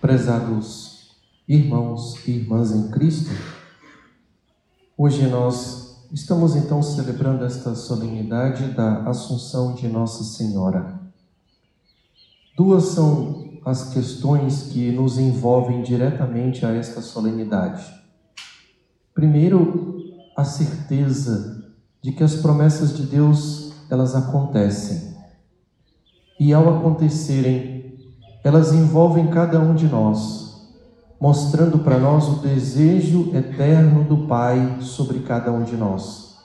Prezados irmãos e irmãs em Cristo, hoje nós estamos então celebrando esta solenidade da Assunção de Nossa Senhora. Duas são as questões que nos envolvem diretamente a esta solenidade. Primeiro, a certeza de que as promessas de Deus elas acontecem. E ao acontecerem, elas envolvem cada um de nós, mostrando para nós o desejo eterno do Pai sobre cada um de nós,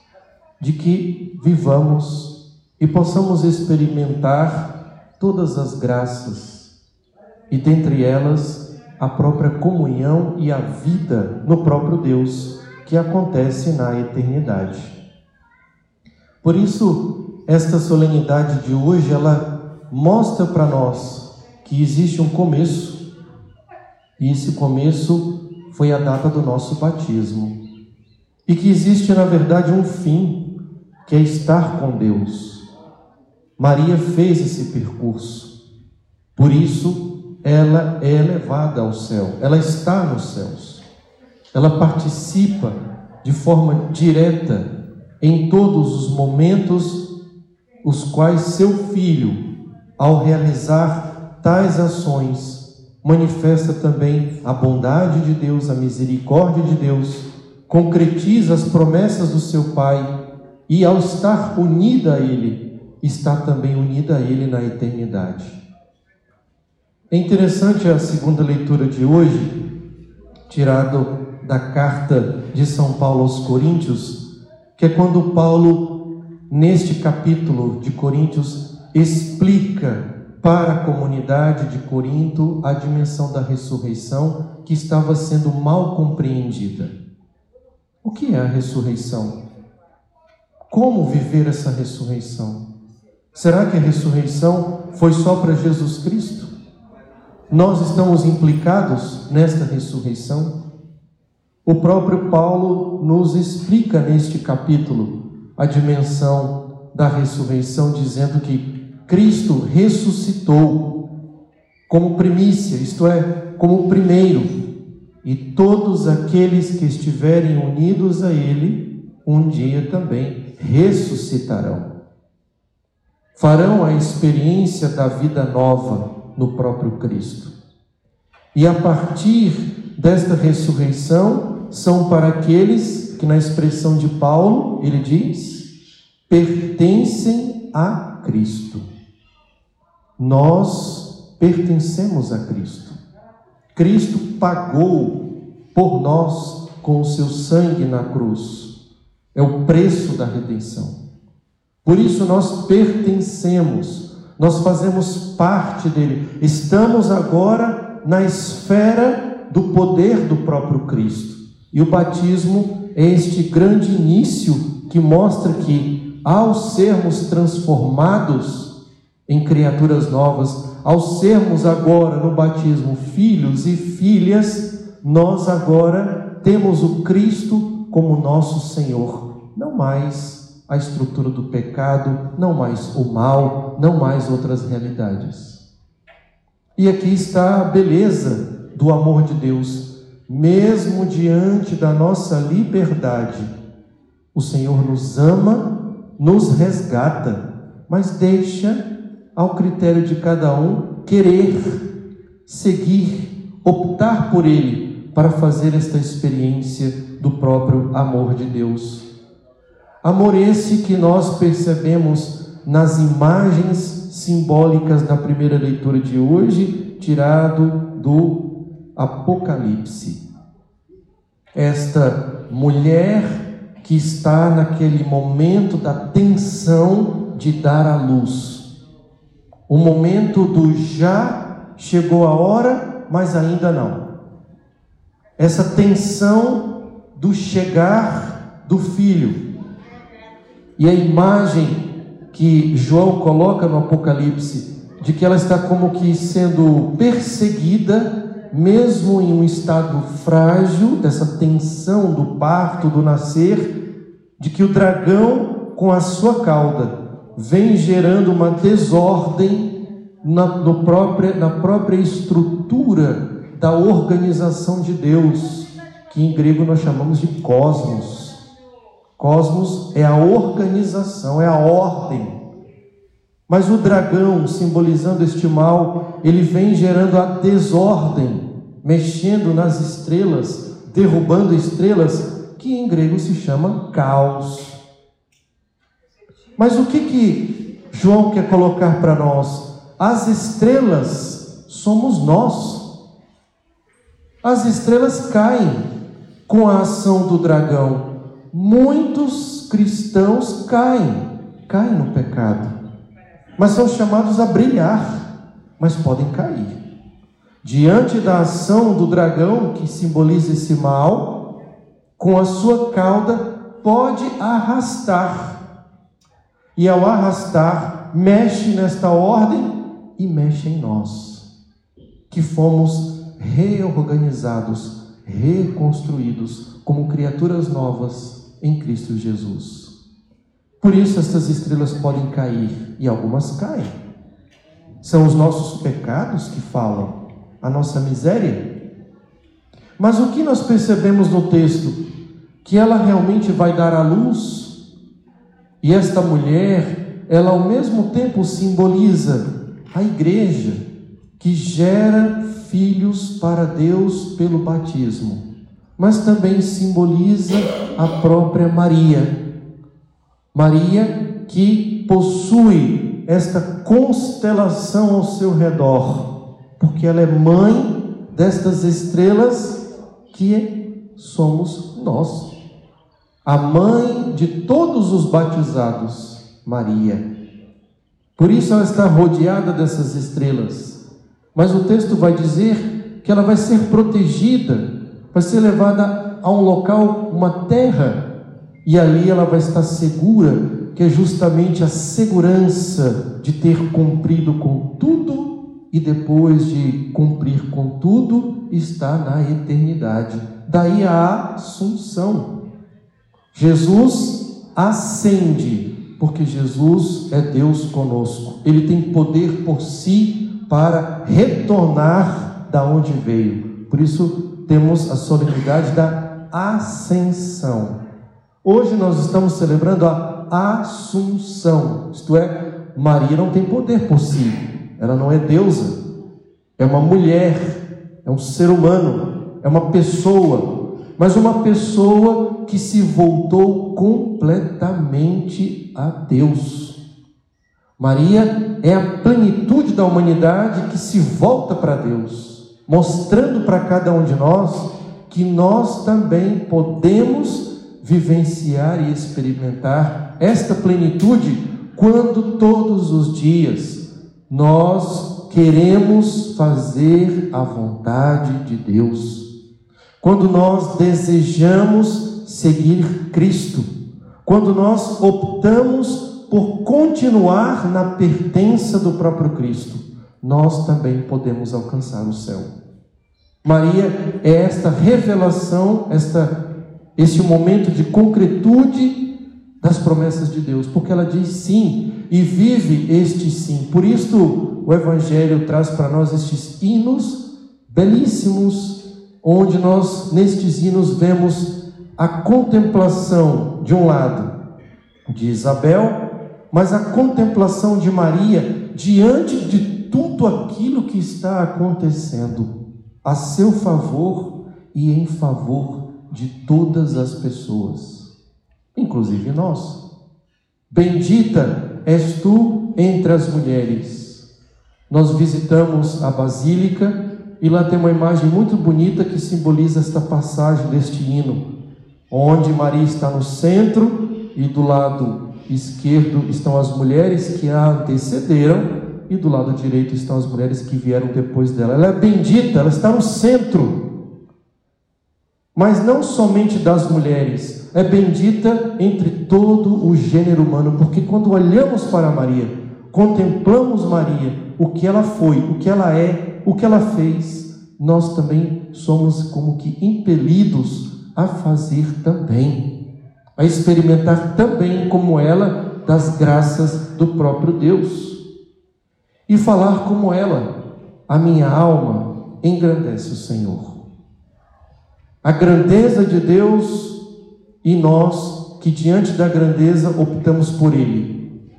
de que vivamos e possamos experimentar todas as graças, e dentre elas a própria comunhão e a vida no próprio Deus que acontece na eternidade. Por isso, esta solenidade de hoje ela mostra para nós que existe um começo, e esse começo foi a data do nosso batismo, e que existe na verdade um fim, que é estar com Deus. Maria fez esse percurso, por isso ela é elevada ao céu, ela está nos céus. Ela participa de forma direta em todos os momentos os quais seu filho, ao realizar tais ações, manifesta também a bondade de Deus, a misericórdia de Deus, concretiza as promessas do seu Pai e, ao estar unida a Ele, está também unida a Ele na eternidade. É interessante a segunda leitura de hoje, tirado da carta de São Paulo aos Coríntios, que é quando Paulo, neste capítulo de Coríntios, explica para a comunidade de Corinto a dimensão da ressurreição que estava sendo mal compreendida. O que é a ressurreição? Como viver essa ressurreição? Será que a ressurreição foi só para Jesus Cristo? Nós estamos implicados nesta ressurreição? O próprio Paulo nos explica neste capítulo a dimensão da ressurreição, dizendo que Cristo ressuscitou como primícia, isto é, como primeiro, e todos aqueles que estiverem unidos a Ele, um dia também ressuscitarão. Farão a experiência da vida nova no próprio Cristo. E a partir desta ressurreição, são para aqueles que, na expressão de Paulo, ele diz, pertencem a Cristo. Nós pertencemos a Cristo. Cristo pagou por nós com o seu sangue na cruz. É o preço da redenção. Por isso nós pertencemos, nós fazemos parte dele. Estamos agora na esfera do poder do próprio Cristo. E o batismo é este grande início que mostra que, ao sermos transformados em criaturas novas, ao sermos agora no batismo filhos e filhas, nós agora temos o Cristo como nosso Senhor, não mais a estrutura do pecado, não mais o mal, não mais outras realidades. E aqui está a beleza do amor de Deus mesmo diante da nossa liberdade, o Senhor nos ama, nos resgata, mas deixa ao critério de cada um querer seguir, optar por Ele para fazer esta experiência do próprio amor de Deus. Amor esse que nós percebemos nas imagens simbólicas da primeira leitura de hoje, tirado do Apocalipse. Esta mulher que está naquele momento da tensão de dar à luz. O momento do já chegou a hora, mas ainda não. Essa tensão do chegar do filho. E a imagem que João coloca no Apocalipse de que ela está como que sendo perseguida mesmo em um estado frágil, dessa tensão do parto, do nascer, de que o dragão, com a sua cauda, vem gerando uma desordem na, própria, na própria estrutura da organização de Deus, que em grego nós chamamos de cosmos. Cosmos é a organização, é a ordem. Mas o dragão, simbolizando este mal, ele vem gerando a desordem, mexendo nas estrelas, derrubando estrelas, que em grego se chama caos. Mas o que que João quer colocar para nós? As estrelas somos nós. As estrelas caem com a ação do dragão. Muitos cristãos caem, caem no pecado, mas são chamados a brilhar, mas podem cair. Diante da ação do dragão, que simboliza esse mal, com a sua cauda pode arrastar. E ao arrastar, mexe nesta ordem e mexe em nós, que fomos reorganizados, reconstruídos como criaturas novas em Cristo Jesus. Por isso estas estrelas podem cair e algumas caem. São os nossos pecados que falam, a nossa miséria. Mas o que nós percebemos no texto? Que ela realmente vai dar à luz. E esta mulher, ela ao mesmo tempo simboliza a igreja que gera filhos para Deus pelo batismo, mas também simboliza a própria Maria. Maria que possui esta constelação ao seu redor, porque ela é mãe destas estrelas que somos nós. A mãe de todos os batizados, Maria. Por isso ela está rodeada dessas estrelas. Mas o texto vai dizer que ela vai ser protegida, vai ser levada a um local, uma terra, e ali ela vai estar segura, que é justamente a segurança de ter cumprido com tudo e depois de cumprir com tudo, está na eternidade. Daí a assunção. Jesus ascende, porque Jesus é Deus conosco. Ele tem poder por si para retornar da onde veio. Por isso temos a solenidade da ascensão. Hoje nós estamos celebrando a assunção, isto é, Maria não tem poder por si, ela não é deusa, é uma mulher, é um ser humano, é uma pessoa, mas uma pessoa que se voltou completamente a Deus. Maria é a plenitude da humanidade que se volta para Deus, mostrando para cada um de nós que nós também podemos vivenciar e experimentar esta plenitude quando todos os dias nós queremos fazer a vontade de Deus. Quando nós desejamos seguir Cristo, quando nós optamos por continuar na pertença do próprio Cristo, nós também podemos alcançar o céu. Maria é esta revelação, esta este momento de concretude das promessas de Deus, porque ela diz sim e vive este sim. Por isso o evangelho traz para nós estes hinos belíssimos, onde nós nestes hinos vemos a contemplação de um lado de Isabel mas a contemplação de Maria diante de tudo aquilo que está acontecendo a seu favor e em favor de todas as pessoas, inclusive nós. Bendita és tu entre as mulheres. Nós visitamos a Basílica e lá tem uma imagem muito bonita que simboliza esta passagem deste hino, onde Maria está no centro e do lado esquerdo estão as mulheres que a antecederam e do lado direito estão as mulheres que vieram depois dela. Ela é bendita, ela está no centro. Mas não somente das mulheres, é bendita entre todo o gênero humano, porque quando olhamos para Maria, contemplamos Maria, o que ela foi, o que ela é, o que ela fez, nós também somos como que impelidos a fazer também a experimentar também como ela das graças do próprio Deus e falar como ela: a minha alma engrandece o Senhor. A grandeza de Deus e nós que diante da grandeza optamos por Ele.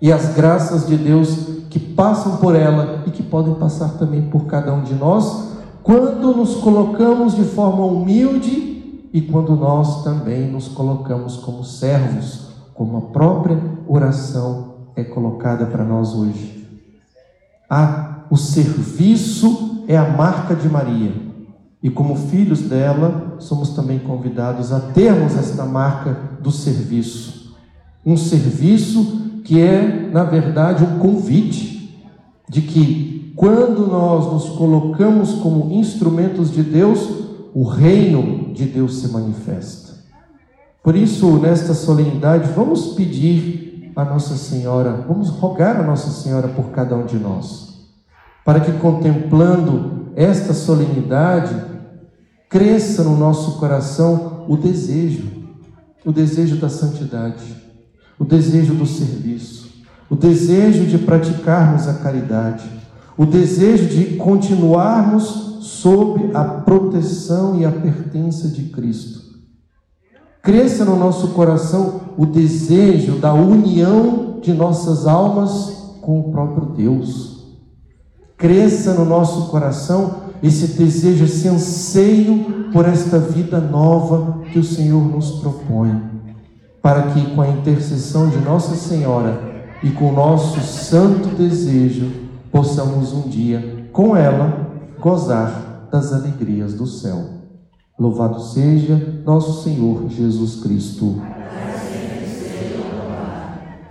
E as graças de Deus que passam por ela e que podem passar também por cada um de nós, quando nos colocamos de forma humilde e quando nós também nos colocamos como servos, como a própria oração é colocada para nós hoje. Ah, o serviço é a marca de Maria. E como filhos dela, somos também convidados a termos esta marca do serviço. Um serviço que é, na verdade, um convite de que quando nós nos colocamos como instrumentos de Deus, o reino de Deus se manifesta. Por isso, nesta solenidade, vamos pedir a Nossa Senhora, vamos rogar a Nossa Senhora por cada um de nós, para que contemplando esta solenidade, cresça no nosso coração o desejo, o desejo da santidade o desejo do serviço, o desejo de praticarmos a caridade, o desejo de continuarmos sob a proteção e a pertença de Cristo. Cresça no nosso coração o desejo da união de nossas almas com o próprio Deus. Cresça no nosso coração esse desejo, esse anseio por esta vida nova que o Senhor nos propõe para que, com a intercessão de Nossa Senhora e com o nosso santo desejo, possamos um dia, com ela, gozar das alegrias do céu. Louvado seja nosso Senhor Jesus Cristo.